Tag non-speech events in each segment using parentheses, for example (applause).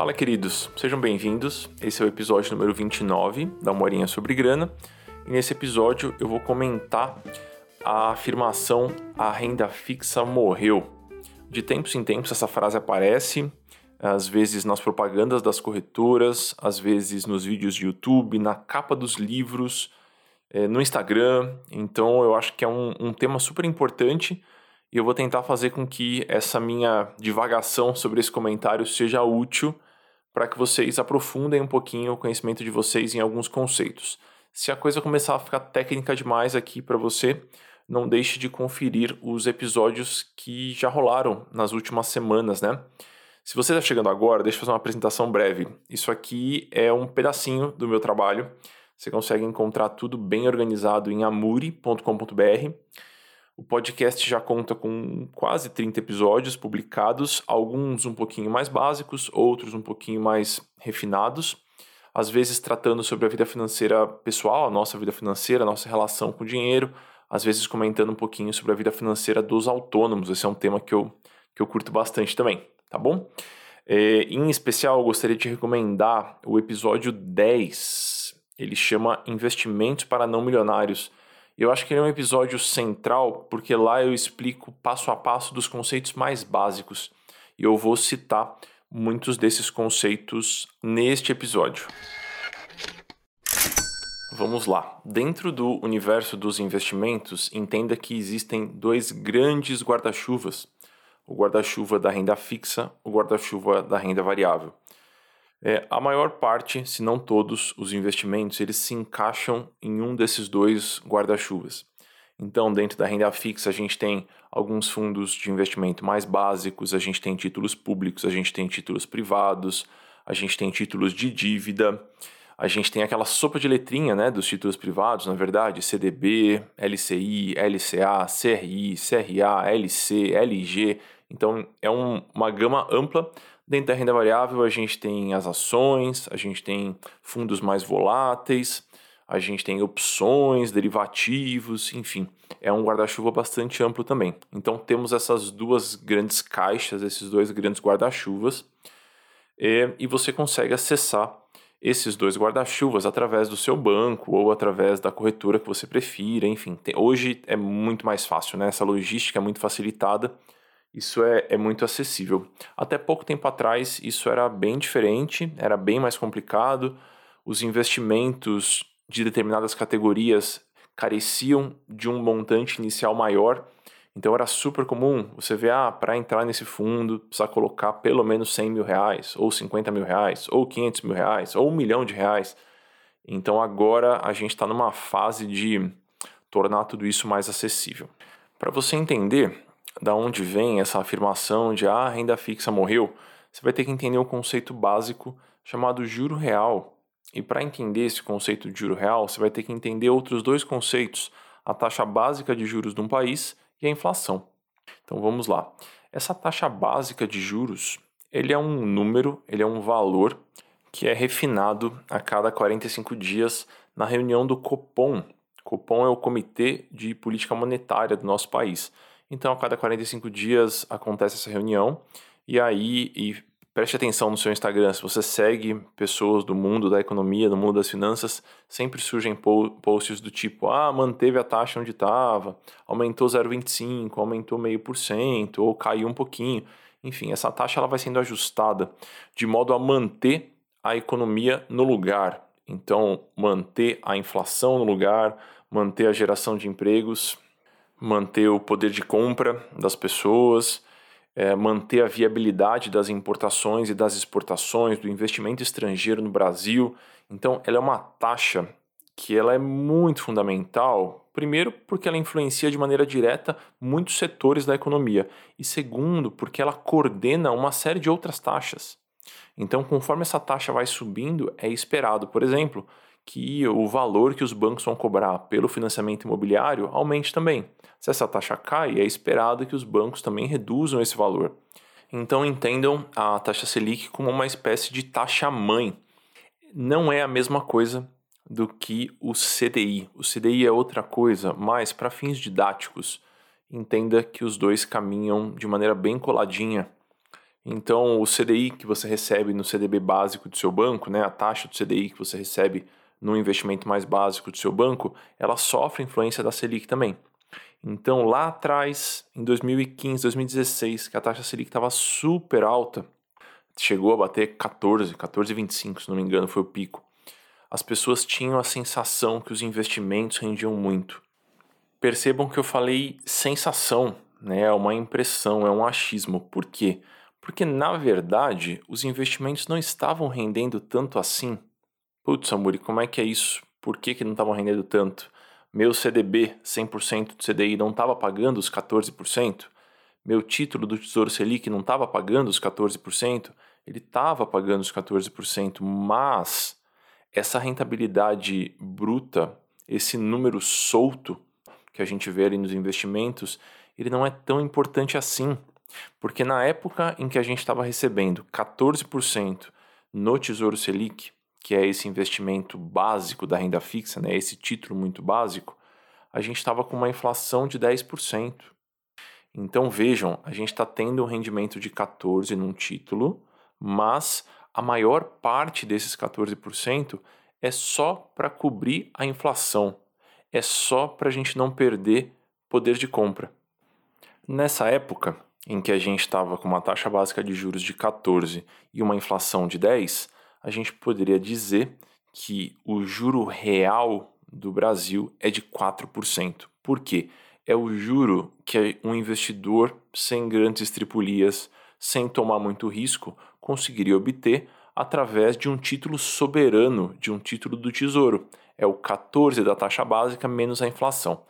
Fala, queridos, sejam bem-vindos. Esse é o episódio número 29 da Morinha sobre Grana. E nesse episódio eu vou comentar a afirmação a renda fixa morreu. De tempos em tempos essa frase aparece, às vezes nas propagandas das corretoras, às vezes nos vídeos de YouTube, na capa dos livros, eh, no Instagram. Então eu acho que é um, um tema super importante e eu vou tentar fazer com que essa minha divagação sobre esse comentário seja útil para que vocês aprofundem um pouquinho o conhecimento de vocês em alguns conceitos. Se a coisa começar a ficar técnica demais aqui para você, não deixe de conferir os episódios que já rolaram nas últimas semanas, né? Se você está chegando agora, deixa eu fazer uma apresentação breve. Isso aqui é um pedacinho do meu trabalho. Você consegue encontrar tudo bem organizado em amuri.com.br. O podcast já conta com quase 30 episódios publicados, alguns um pouquinho mais básicos, outros um pouquinho mais refinados, às vezes tratando sobre a vida financeira pessoal, a nossa vida financeira, a nossa relação com o dinheiro, às vezes comentando um pouquinho sobre a vida financeira dos autônomos. Esse é um tema que eu, que eu curto bastante também, tá bom? É, em especial, eu gostaria de recomendar o episódio 10. Ele chama Investimentos para Não Milionários eu acho que ele é um episódio central porque lá eu explico passo a passo dos conceitos mais básicos e eu vou citar muitos desses conceitos neste episódio. Vamos lá. Dentro do universo dos investimentos, entenda que existem dois grandes guarda-chuvas: o guarda-chuva da renda fixa, o guarda-chuva da renda variável. É, a maior parte, se não todos, os investimentos eles se encaixam em um desses dois guarda-chuvas. Então, dentro da renda fixa, a gente tem alguns fundos de investimento mais básicos, a gente tem títulos públicos, a gente tem títulos privados, a gente tem títulos de dívida, a gente tem aquela sopa de letrinha né, dos títulos privados, na verdade, CDB, LCI, LCA, CRI, CRA, LC, LG. Então, é um, uma gama ampla Dentro da renda variável, a gente tem as ações, a gente tem fundos mais voláteis, a gente tem opções, derivativos, enfim, é um guarda-chuva bastante amplo também. Então, temos essas duas grandes caixas, esses dois grandes guarda-chuvas, e, e você consegue acessar esses dois guarda-chuvas através do seu banco ou através da corretora que você prefira, enfim. Hoje é muito mais fácil, né? Essa logística é muito facilitada isso é, é muito acessível. Até pouco tempo atrás, isso era bem diferente, era bem mais complicado. Os investimentos de determinadas categorias careciam de um montante inicial maior. Então era super comum você ver, ah, para entrar nesse fundo precisa colocar pelo menos 100 mil reais, ou 50 mil reais, ou 500 mil reais, ou um milhão de reais. Então agora a gente está numa fase de tornar tudo isso mais acessível. Para você entender, da onde vem essa afirmação de ah, a renda fixa morreu, você vai ter que entender um conceito básico chamado juro real. E para entender esse conceito de juro real, você vai ter que entender outros dois conceitos: a taxa básica de juros de um país e a inflação. Então vamos lá. Essa taxa básica de juros, ele é um número, ele é um valor que é refinado a cada 45 dias na reunião do Copom. Copom é o Comitê de Política Monetária do nosso país. Então, a cada 45 dias acontece essa reunião. E aí, e preste atenção no seu Instagram, se você segue pessoas do mundo da economia, do mundo das finanças, sempre surgem posts do tipo: ah, manteve a taxa onde estava, aumentou 0,25, aumentou meio por cento, ou caiu um pouquinho. Enfim, essa taxa ela vai sendo ajustada de modo a manter a economia no lugar. Então, manter a inflação no lugar, manter a geração de empregos manter o poder de compra das pessoas, é, manter a viabilidade das importações e das exportações, do investimento estrangeiro no Brasil. Então, ela é uma taxa que ela é muito fundamental, primeiro porque ela influencia de maneira direta muitos setores da economia e segundo porque ela coordena uma série de outras taxas. Então, conforme essa taxa vai subindo, é esperado, por exemplo, que o valor que os bancos vão cobrar pelo financiamento imobiliário aumente também. Se essa taxa cai, é esperado que os bancos também reduzam esse valor. Então entendam a taxa Selic como uma espécie de taxa mãe. Não é a mesma coisa do que o CDI. O CDI é outra coisa, mas para fins didáticos, entenda que os dois caminham de maneira bem coladinha Então, o CDI que você recebe no CDB básico do seu banco, né, a taxa do CDI que você recebe no investimento mais básico do seu banco, ela sofre influência da Selic também. Então, lá atrás, em 2015, 2016, que a taxa Selic estava super alta, chegou a bater 14, 14,25, se não me engano, foi o pico. As pessoas tinham a sensação que os investimentos rendiam muito. Percebam que eu falei sensação, né? É uma impressão, é um achismo. Por quê? Porque, na verdade, os investimentos não estavam rendendo tanto assim. Putz, Amuri, como é que é isso? Por que, que não estavam rendendo tanto? Meu CDB 100% do CDI não estava pagando os 14%? Meu título do Tesouro Selic não estava pagando os 14%? Ele estava pagando os 14%, mas essa rentabilidade bruta, esse número solto que a gente vê ali nos investimentos, ele não é tão importante assim. Porque na época em que a gente estava recebendo 14% no Tesouro Selic, que é esse investimento básico da renda fixa, né, esse título muito básico, a gente estava com uma inflação de 10%. Então vejam, a gente está tendo um rendimento de 14% num título, mas a maior parte desses 14% é só para cobrir a inflação, é só para a gente não perder poder de compra. Nessa época, em que a gente estava com uma taxa básica de juros de 14 e uma inflação de 10, a gente poderia dizer que o juro real do Brasil é de 4%. Por quê? É o juro que um investidor sem grandes estripulias, sem tomar muito risco, conseguiria obter através de um título soberano, de um título do Tesouro. É o 14 da taxa básica menos a inflação.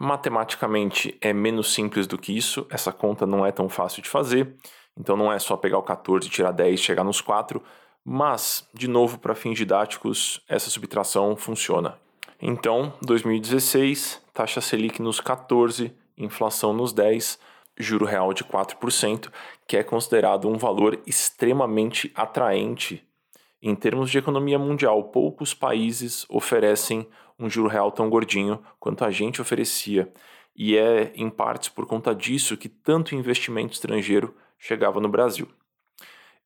Matematicamente é menos simples do que isso, essa conta não é tão fácil de fazer, então não é só pegar o 14, tirar 10, chegar nos 4, mas, de novo, para fins didáticos, essa subtração funciona. Então, 2016, taxa Selic nos 14, inflação nos 10, juro real de 4%, que é considerado um valor extremamente atraente em termos de economia mundial. Poucos países oferecem um juro real tão gordinho quanto a gente oferecia. E é em partes por conta disso que tanto investimento estrangeiro chegava no Brasil.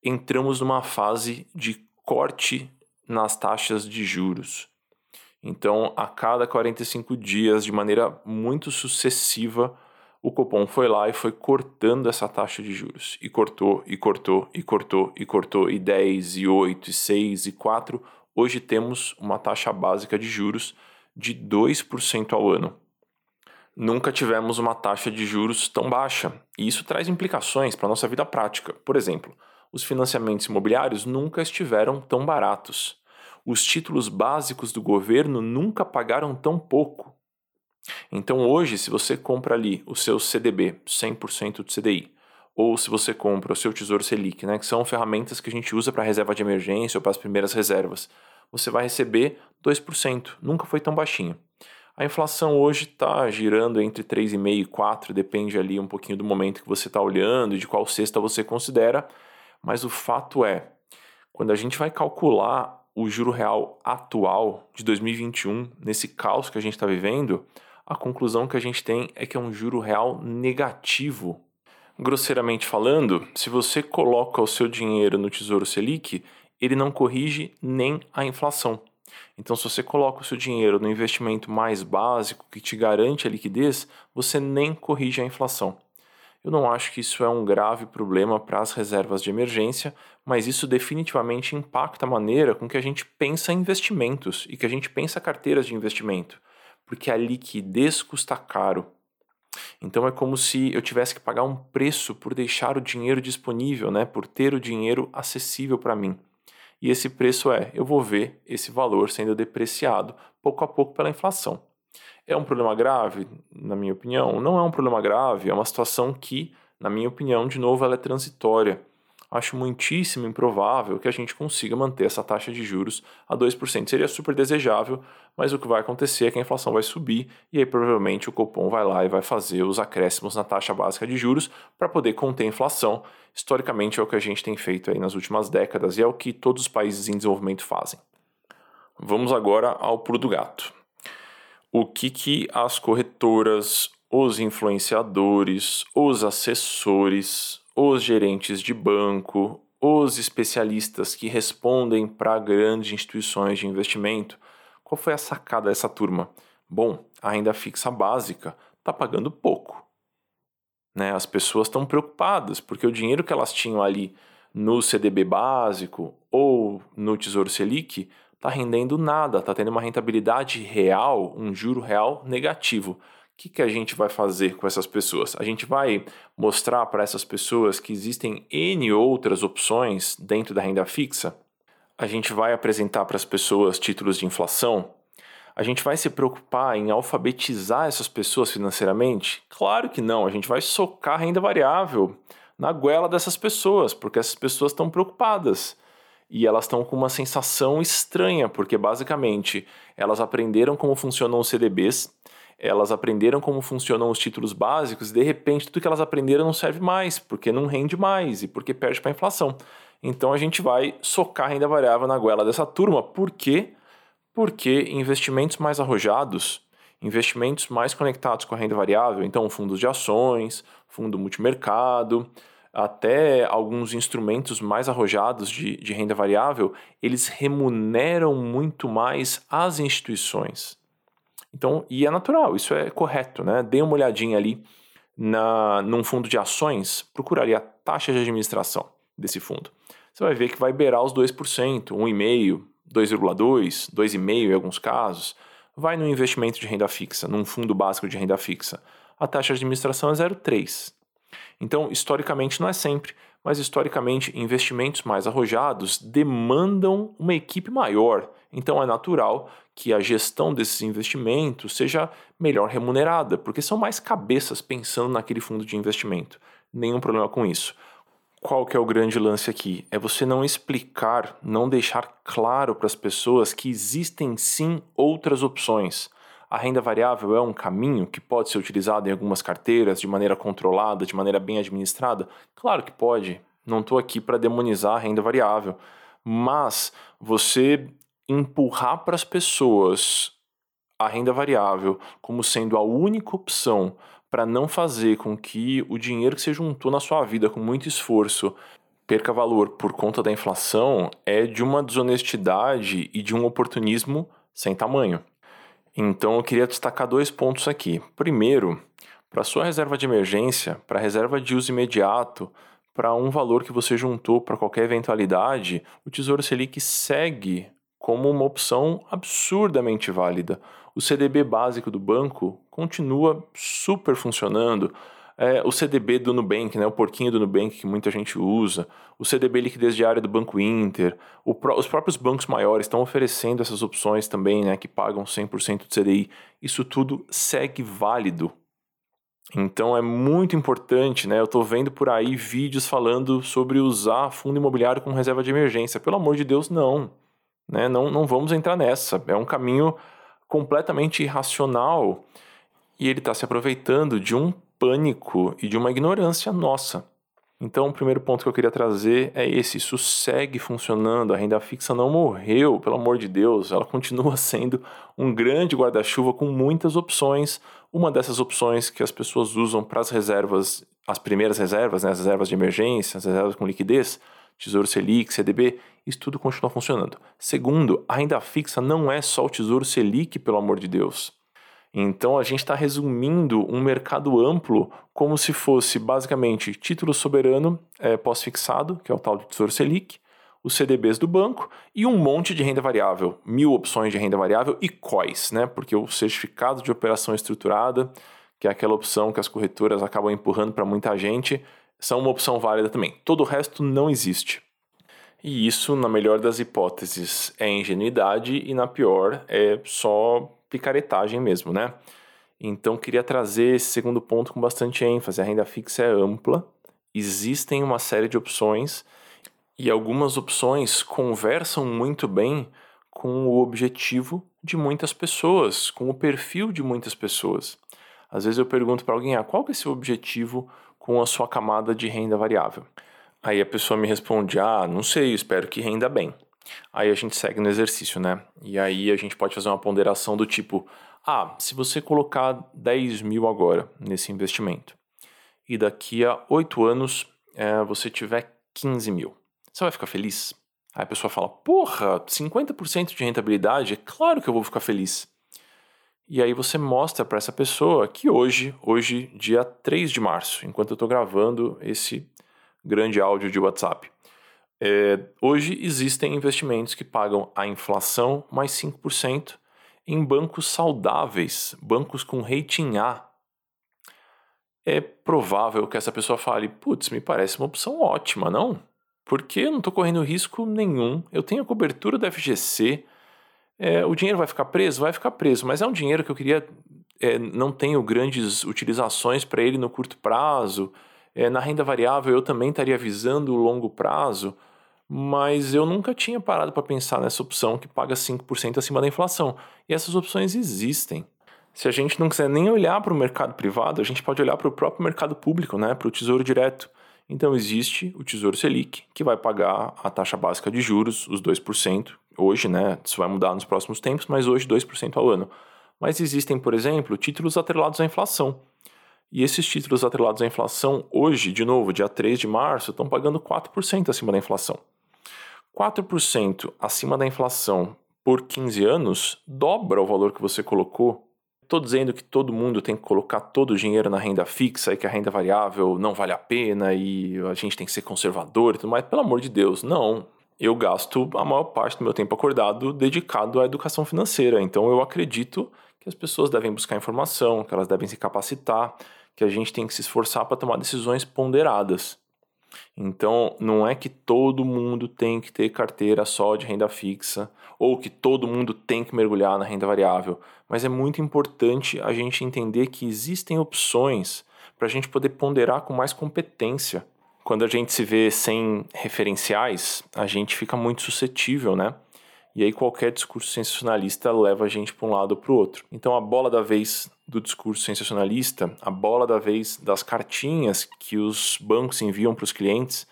Entramos numa fase de corte nas taxas de juros. Então, a cada 45 dias, de maneira muito sucessiva, o Copom foi lá e foi cortando essa taxa de juros. E cortou, e cortou, e cortou, e cortou, e 10, e 8, e 6, e 4. Hoje temos uma taxa básica de juros de 2% ao ano. Nunca tivemos uma taxa de juros tão baixa, e isso traz implicações para a nossa vida prática. Por exemplo, os financiamentos imobiliários nunca estiveram tão baratos. Os títulos básicos do governo nunca pagaram tão pouco. Então hoje, se você compra ali o seu CDB, 100% do CDI, ou se você compra o seu Tesouro Selic, né, que são ferramentas que a gente usa para reserva de emergência ou para as primeiras reservas, você vai receber 2%, nunca foi tão baixinho. A inflação hoje está girando entre 3,5% e 4%, depende ali um pouquinho do momento que você está olhando e de qual cesta você considera, mas o fato é, quando a gente vai calcular o juro real atual de 2021, nesse caos que a gente está vivendo, a conclusão que a gente tem é que é um juro real negativo. Grosseiramente falando, se você coloca o seu dinheiro no Tesouro Selic, ele não corrige nem a inflação. Então, se você coloca o seu dinheiro no investimento mais básico que te garante a liquidez, você nem corrige a inflação. Eu não acho que isso é um grave problema para as reservas de emergência, mas isso definitivamente impacta a maneira com que a gente pensa investimentos e que a gente pensa carteiras de investimento porque a liquidez custa caro. Então é como se eu tivesse que pagar um preço por deixar o dinheiro disponível, né, por ter o dinheiro acessível para mim. E esse preço é, eu vou ver esse valor sendo depreciado pouco a pouco pela inflação. É um problema grave? Na minha opinião, não é um problema grave, é uma situação que, na minha opinião, de novo, ela é transitória acho muitíssimo improvável que a gente consiga manter essa taxa de juros a 2%. Seria super desejável, mas o que vai acontecer é que a inflação vai subir e aí provavelmente o Copom vai lá e vai fazer os acréscimos na taxa básica de juros para poder conter a inflação. Historicamente é o que a gente tem feito aí nas últimas décadas e é o que todos os países em desenvolvimento fazem. Vamos agora ao pulo do gato. O que, que as corretoras, os influenciadores, os assessores, os gerentes de banco, os especialistas que respondem para grandes instituições de investimento. Qual foi a sacada dessa turma? Bom, a renda fixa básica está pagando pouco. Né? As pessoas estão preocupadas porque o dinheiro que elas tinham ali no CDB básico ou no Tesouro Selic está rendendo nada, está tendo uma rentabilidade real, um juro real negativo. Que, que a gente vai fazer com essas pessoas? A gente vai mostrar para essas pessoas que existem N outras opções dentro da renda fixa? A gente vai apresentar para as pessoas títulos de inflação? A gente vai se preocupar em alfabetizar essas pessoas financeiramente? Claro que não, a gente vai socar renda variável na goela dessas pessoas, porque essas pessoas estão preocupadas e elas estão com uma sensação estranha, porque basicamente elas aprenderam como funcionam os CDBs, elas aprenderam como funcionam os títulos básicos e de repente tudo que elas aprenderam não serve mais, porque não rende mais e porque perde para a inflação. Então a gente vai socar renda variável na goela dessa turma, por quê? Porque investimentos mais arrojados, investimentos mais conectados com a renda variável, então fundos de ações, fundo multimercado, até alguns instrumentos mais arrojados de, de renda variável, eles remuneram muito mais as instituições. Então, e é natural, isso é correto, né? Dê uma olhadinha ali na, num fundo de ações, procuraria a taxa de administração desse fundo. Você vai ver que vai beirar os 2%, 1,5%, 2,2%, 2,5% em alguns casos. Vai no investimento de renda fixa, num fundo básico de renda fixa. A taxa de administração é 0,3%. Então, historicamente, não é sempre, mas historicamente, investimentos mais arrojados demandam uma equipe maior. Então, é natural que a gestão desses investimentos seja melhor remunerada, porque são mais cabeças pensando naquele fundo de investimento. Nenhum problema com isso. Qual que é o grande lance aqui? É você não explicar, não deixar claro para as pessoas que existem sim outras opções. A renda variável é um caminho que pode ser utilizado em algumas carteiras de maneira controlada, de maneira bem administrada? Claro que pode. Não estou aqui para demonizar a renda variável. Mas você empurrar para as pessoas a renda variável como sendo a única opção para não fazer com que o dinheiro que você juntou na sua vida com muito esforço perca valor por conta da inflação é de uma desonestidade e de um oportunismo sem tamanho. Então eu queria destacar dois pontos aqui. Primeiro, para sua reserva de emergência, para reserva de uso imediato, para um valor que você juntou para qualquer eventualidade, o Tesouro Selic segue como uma opção absurdamente válida. O CDB básico do banco continua super funcionando é, o CDB do Nubank, né, o porquinho do Nubank que muita gente usa, o CDB liquidez diária do Banco Inter, pro, os próprios bancos maiores estão oferecendo essas opções também, né, que pagam 100% do CDI. Isso tudo segue válido. Então é muito importante, né? Eu estou vendo por aí vídeos falando sobre usar fundo imobiliário como reserva de emergência. Pelo amor de Deus, não. Né? Não, não vamos entrar nessa. É um caminho completamente irracional e ele está se aproveitando de um pânico e de uma ignorância nossa. Então, o primeiro ponto que eu queria trazer é esse: isso segue funcionando, a renda fixa não morreu, pelo amor de Deus, ela continua (laughs) sendo um grande guarda-chuva com muitas opções. Uma dessas opções que as pessoas usam para as reservas, as primeiras reservas, né, as reservas de emergência, as reservas com liquidez, Tesouro Selic, CDB, isso tudo continua funcionando. Segundo, a renda fixa não é só o Tesouro Selic, pelo amor de Deus. Então a gente está resumindo um mercado amplo como se fosse basicamente título soberano é, pós-fixado, que é o tal de Tesouro Selic, os CDBs do banco e um monte de renda variável, mil opções de renda variável e COIs, né? Porque o certificado de operação estruturada, que é aquela opção que as corretoras acabam empurrando para muita gente, são uma opção válida também. Todo o resto não existe. E isso, na melhor das hipóteses, é ingenuidade e na pior é só picaretagem mesmo, né? Então, queria trazer esse segundo ponto com bastante ênfase. A renda fixa é ampla, existem uma série de opções e algumas opções conversam muito bem com o objetivo de muitas pessoas, com o perfil de muitas pessoas. Às vezes eu pergunto para alguém: ah, qual que é seu objetivo com a sua camada de renda variável? Aí a pessoa me responde: ah, não sei, espero que renda bem. Aí a gente segue no exercício, né? E aí a gente pode fazer uma ponderação do tipo: ah, se você colocar 10 mil agora nesse investimento e daqui a 8 anos é, você tiver 15 mil, você vai ficar feliz? Aí a pessoa fala: Porra, 50% de rentabilidade? É claro que eu vou ficar feliz. E aí você mostra para essa pessoa que hoje, hoje, dia 3 de março, enquanto eu estou gravando esse grande áudio de WhatsApp, é, hoje existem investimentos que pagam a inflação mais 5% em bancos saudáveis, bancos com rating A. É provável que essa pessoa fale: putz, me parece uma opção ótima, não? Porque eu não estou correndo risco nenhum, eu tenho a cobertura da FGC, é, o dinheiro vai ficar preso? Vai ficar preso, mas é um dinheiro que eu queria. É, não tenho grandes utilizações para ele no curto prazo. É, na renda variável eu também estaria visando o longo prazo, mas eu nunca tinha parado para pensar nessa opção que paga 5% acima da inflação. E essas opções existem. Se a gente não quiser nem olhar para o mercado privado, a gente pode olhar para o próprio mercado público, né, para o Tesouro Direto. Então existe o Tesouro Selic, que vai pagar a taxa básica de juros, os 2%, hoje, né? Isso vai mudar nos próximos tempos, mas hoje 2% ao ano. Mas existem, por exemplo, títulos atrelados à inflação. E esses títulos atrelados à inflação, hoje, de novo, dia 3 de março, estão pagando 4% acima da inflação. 4% acima da inflação por 15 anos dobra o valor que você colocou Estou dizendo que todo mundo tem que colocar todo o dinheiro na renda fixa e que a renda variável não vale a pena e a gente tem que ser conservador e tudo mais. Pelo amor de Deus, não. Eu gasto a maior parte do meu tempo acordado dedicado à educação financeira. Então eu acredito que as pessoas devem buscar informação, que elas devem se capacitar, que a gente tem que se esforçar para tomar decisões ponderadas. Então, não é que todo mundo tem que ter carteira só de renda fixa ou que todo mundo tem que mergulhar na renda variável, mas é muito importante a gente entender que existem opções para a gente poder ponderar com mais competência. Quando a gente se vê sem referenciais, a gente fica muito suscetível, né? E aí qualquer discurso sensacionalista leva a gente para um lado ou para o outro. Então a bola da vez do discurso sensacionalista, a bola da vez das cartinhas que os bancos enviam para os clientes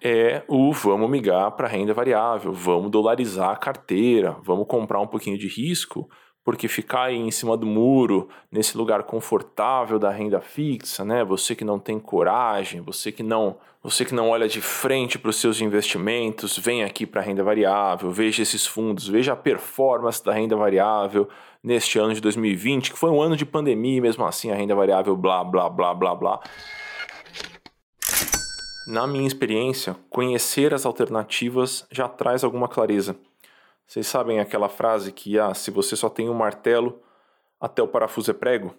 é o vamos migrar para renda variável, vamos dolarizar a carteira, vamos comprar um pouquinho de risco, porque ficar em cima do muro, nesse lugar confortável da renda fixa, né? Você que não tem coragem, você que não, você que não olha de frente para os seus investimentos, vem aqui para a renda variável, veja esses fundos, veja a performance da renda variável neste ano de 2020, que foi um ano de pandemia, mesmo assim a renda variável blá blá blá blá blá. Na minha experiência, conhecer as alternativas já traz alguma clareza. Vocês sabem aquela frase que ah, se você só tem um martelo, até o parafuso é prego?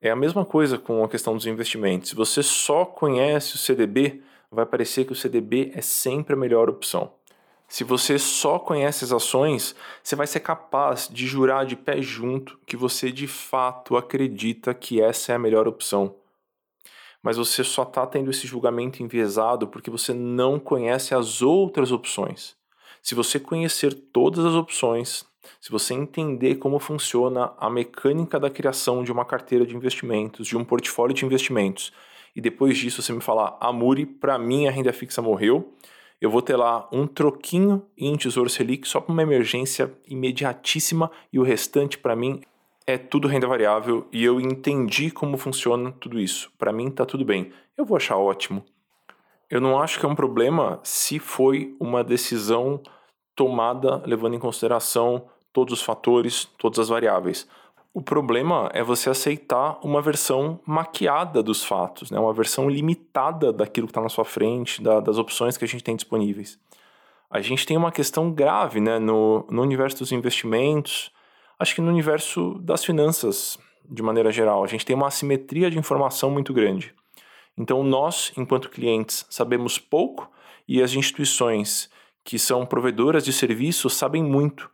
É a mesma coisa com a questão dos investimentos. Se você só conhece o CDB, vai parecer que o CDB é sempre a melhor opção. Se você só conhece as ações, você vai ser capaz de jurar de pé junto que você de fato acredita que essa é a melhor opção. Mas você só está tendo esse julgamento enviesado porque você não conhece as outras opções. Se você conhecer todas as opções, se você entender como funciona a mecânica da criação de uma carteira de investimentos, de um portfólio de investimentos, e depois disso você me falar, Amuri, para mim a renda fixa morreu, eu vou ter lá um troquinho em Tesouro Selic só para uma emergência imediatíssima e o restante para mim é tudo renda variável e eu entendi como funciona tudo isso. Para mim tá tudo bem. Eu vou achar ótimo. Eu não acho que é um problema se foi uma decisão tomada levando em consideração todos os fatores, todas as variáveis. O problema é você aceitar uma versão maquiada dos fatos, né? uma versão limitada daquilo que está na sua frente, da, das opções que a gente tem disponíveis. A gente tem uma questão grave né? no, no universo dos investimentos, acho que no universo das finanças, de maneira geral. A gente tem uma assimetria de informação muito grande. Então, nós, enquanto clientes, sabemos pouco e as instituições que são provedoras de serviços sabem muito.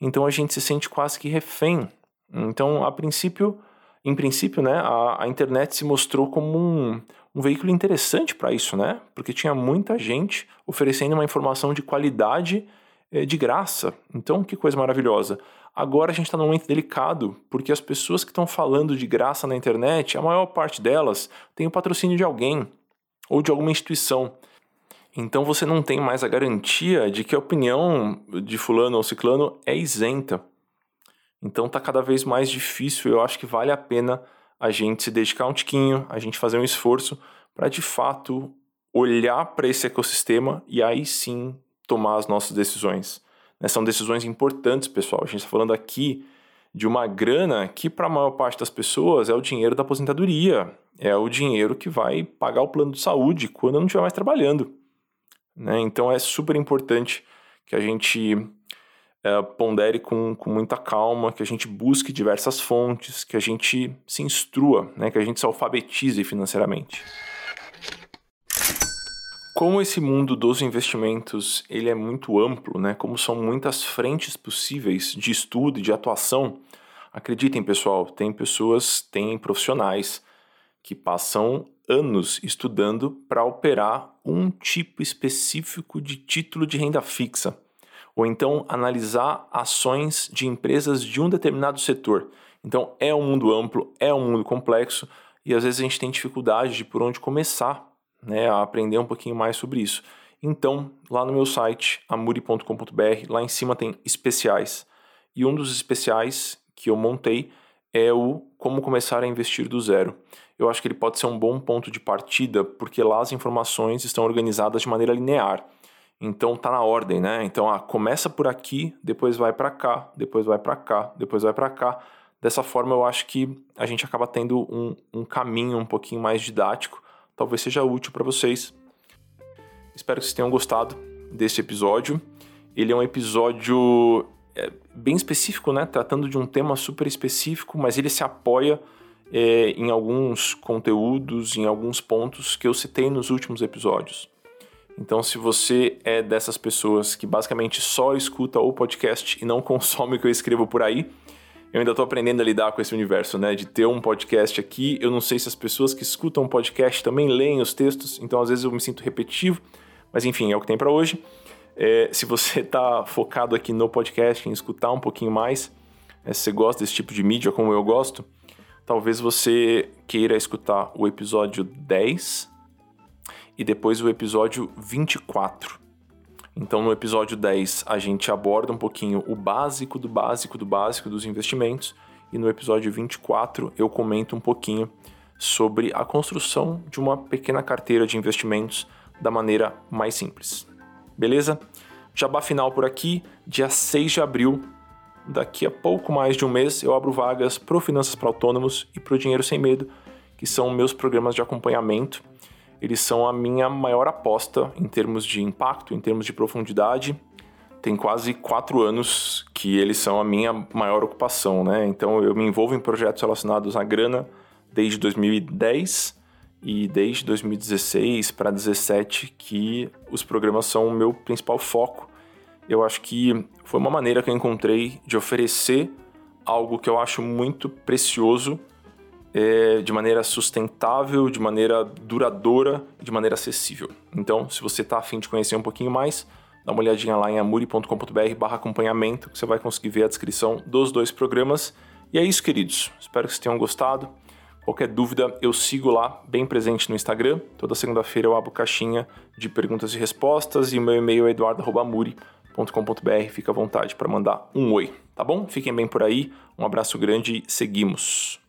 Então, a gente se sente quase que refém. Então, a princípio, em princípio, né, a, a internet se mostrou como um, um veículo interessante para isso, né? Porque tinha muita gente oferecendo uma informação de qualidade eh, de graça. Então, que coisa maravilhosa. Agora a gente está num momento delicado, porque as pessoas que estão falando de graça na internet, a maior parte delas tem o patrocínio de alguém ou de alguma instituição. Então você não tem mais a garantia de que a opinião de fulano ou ciclano é isenta. Então tá cada vez mais difícil, eu acho que vale a pena a gente se dedicar um tiquinho, a gente fazer um esforço para de fato olhar para esse ecossistema e aí sim tomar as nossas decisões. Né? São decisões importantes, pessoal. A gente está falando aqui de uma grana que, para a maior parte das pessoas, é o dinheiro da aposentadoria, é o dinheiro que vai pagar o plano de saúde quando não estiver mais trabalhando. Né? Então é super importante que a gente é, pondere com, com muita calma, que a gente busque diversas fontes, que a gente se instrua, né? que a gente se alfabetize financeiramente. Como esse mundo dos investimentos ele é muito amplo, né? Como são muitas frentes possíveis de estudo e de atuação, acreditem, pessoal, tem pessoas, tem profissionais que passam anos estudando para operar um tipo específico de título de renda fixa, ou então analisar ações de empresas de um determinado setor. Então é um mundo amplo, é um mundo complexo e às vezes a gente tem dificuldade de por onde começar né, a aprender um pouquinho mais sobre isso. Então, lá no meu site, amuri.com.br, lá em cima tem especiais. E um dos especiais que eu montei é o Como Começar a Investir do Zero. Eu acho que ele pode ser um bom ponto de partida, porque lá as informações estão organizadas de maneira linear. Então tá na ordem, né? Então ah, começa por aqui, depois vai para cá, depois vai para cá, depois vai para cá. Dessa forma eu acho que a gente acaba tendo um, um caminho um pouquinho mais didático talvez seja útil para vocês. Espero que vocês tenham gostado desse episódio. Ele é um episódio é, bem específico, né? Tratando de um tema super específico, mas ele se apoia é, em alguns conteúdos, em alguns pontos que eu citei nos últimos episódios. Então, se você é dessas pessoas que basicamente só escuta o podcast e não (laughs) consome o que eu escrevo por aí, eu ainda estou aprendendo a lidar com esse universo, né? De ter um podcast aqui. Eu não sei se as pessoas que escutam o podcast também leem os textos, então às vezes eu me sinto repetitivo, mas enfim, é o que tem para hoje. É, se você está focado aqui no podcast, em escutar um pouquinho mais, é, se você gosta desse tipo de mídia como eu gosto, talvez você queira escutar o episódio 10 e depois o episódio 24. Então, no episódio 10, a gente aborda um pouquinho o básico do básico do básico dos investimentos, e no episódio 24 eu comento um pouquinho sobre a construção de uma pequena carteira de investimentos da maneira mais simples. Beleza? Jabá final por aqui, dia 6 de abril, daqui a pouco mais de um mês, eu abro vagas para Finanças para Autônomos e para o Dinheiro Sem Medo, que são meus programas de acompanhamento eles são a minha maior aposta em termos de impacto, em termos de profundidade. Tem quase quatro anos que eles são a minha maior ocupação, né? Então eu me envolvo em projetos relacionados à grana desde 2010 e desde 2016 para 2017 que os programas são o meu principal foco. Eu acho que foi uma maneira que eu encontrei de oferecer algo que eu acho muito precioso é, de maneira sustentável, de maneira duradoura de maneira acessível. Então, se você está afim de conhecer um pouquinho mais, dá uma olhadinha lá em amuri.com.br barra acompanhamento, que você vai conseguir ver a descrição dos dois programas. E é isso, queridos. Espero que vocês tenham gostado. Qualquer dúvida, eu sigo lá, bem presente no Instagram. Toda segunda-feira eu abro caixinha de perguntas e respostas e meu e-mail é eduardo.amuri.com.br. Fica à vontade para mandar um oi, tá bom? Fiquem bem por aí. Um abraço grande e seguimos.